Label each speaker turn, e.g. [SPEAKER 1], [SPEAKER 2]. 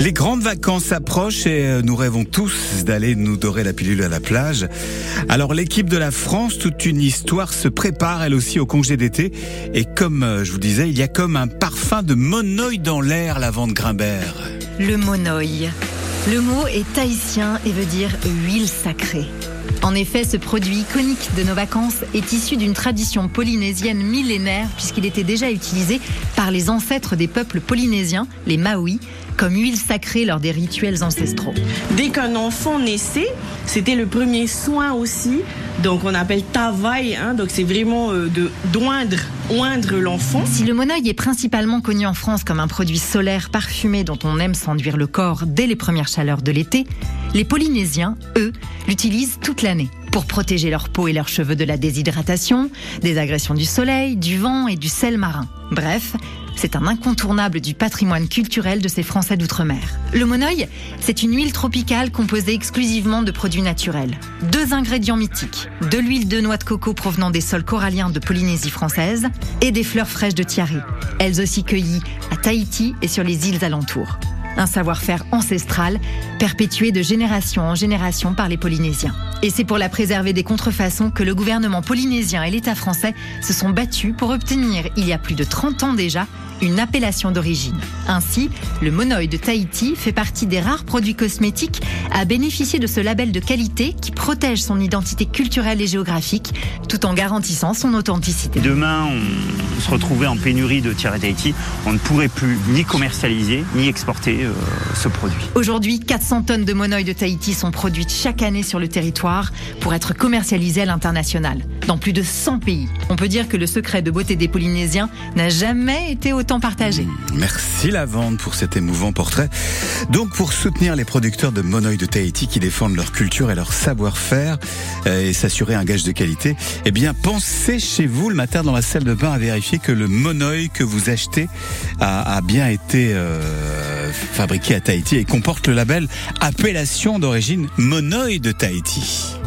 [SPEAKER 1] Les grandes vacances approchent et euh, nous rêvons tous d'aller nous dorer la pilule à la plage. Alors l'équipe de la France, toute une histoire se prépare elle aussi au congé d'été. Et comme euh, je vous disais, il y a comme un parfum de monoï dans l'air, la vente Grimbert.
[SPEAKER 2] Le monoï. Le mot est haïtien et veut dire huile sacrée. En effet, ce produit iconique de nos vacances est issu d'une tradition polynésienne millénaire puisqu'il était déjà utilisé par les ancêtres des peuples polynésiens, les Maoris, comme huile sacrée lors des rituels ancestraux.
[SPEAKER 3] Dès qu'un enfant naissait, c'était le premier soin aussi. Donc on appelle tavaille, hein, donc c'est vraiment euh, de d'oindre, oindre l'enfant.
[SPEAKER 2] Si le monoï est principalement connu en France comme un produit solaire parfumé dont on aime s'enduire le corps dès les premières chaleurs de l'été, les Polynésiens, eux, l'utilisent toute l'année pour protéger leur peau et leurs cheveux de la déshydratation, des agressions du soleil, du vent et du sel marin. Bref, c'est un incontournable du patrimoine culturel de ces Français d'outre-mer. Le monoï, c'est une huile tropicale composée exclusivement de produits naturels. Deux ingrédients mythiques, de l'huile de noix de coco provenant des sols coralliens de Polynésie française et des fleurs fraîches de tiare, elles aussi cueillies à Tahiti et sur les îles alentours un savoir-faire ancestral perpétué de génération en génération par les Polynésiens. Et c'est pour la préserver des contrefaçons que le gouvernement polynésien et l'État français se sont battus pour obtenir, il y a plus de 30 ans déjà, une appellation d'origine. Ainsi, le monoï de Tahiti fait partie des rares produits cosmétiques à bénéficier de ce label de qualité qui protège son identité culturelle et géographique tout en garantissant son authenticité.
[SPEAKER 4] Demain, on se retrouvait en pénurie de tiare Tahiti, on ne pourrait plus ni commercialiser ni exporter euh, ce produit.
[SPEAKER 2] Aujourd'hui, 400 tonnes de monoï de Tahiti sont produites chaque année sur le territoire pour être commercialisées à l'international, dans plus de 100 pays. On peut dire que le secret de beauté des Polynésiens n'a jamais été autant partagé. Mmh,
[SPEAKER 1] merci Lavande pour cet émouvant portrait. Donc pour soutenir les producteurs de monoï de Tahiti qui défendent leur culture et leur savoir-faire euh, et s'assurer un gage de qualité, eh bien pensez chez vous le matin dans la salle de bain à vérifier que le monoï que vous achetez a, bien été euh, fabriqué à Tahiti et comporte le label appellation d'origine monoï de Tahiti.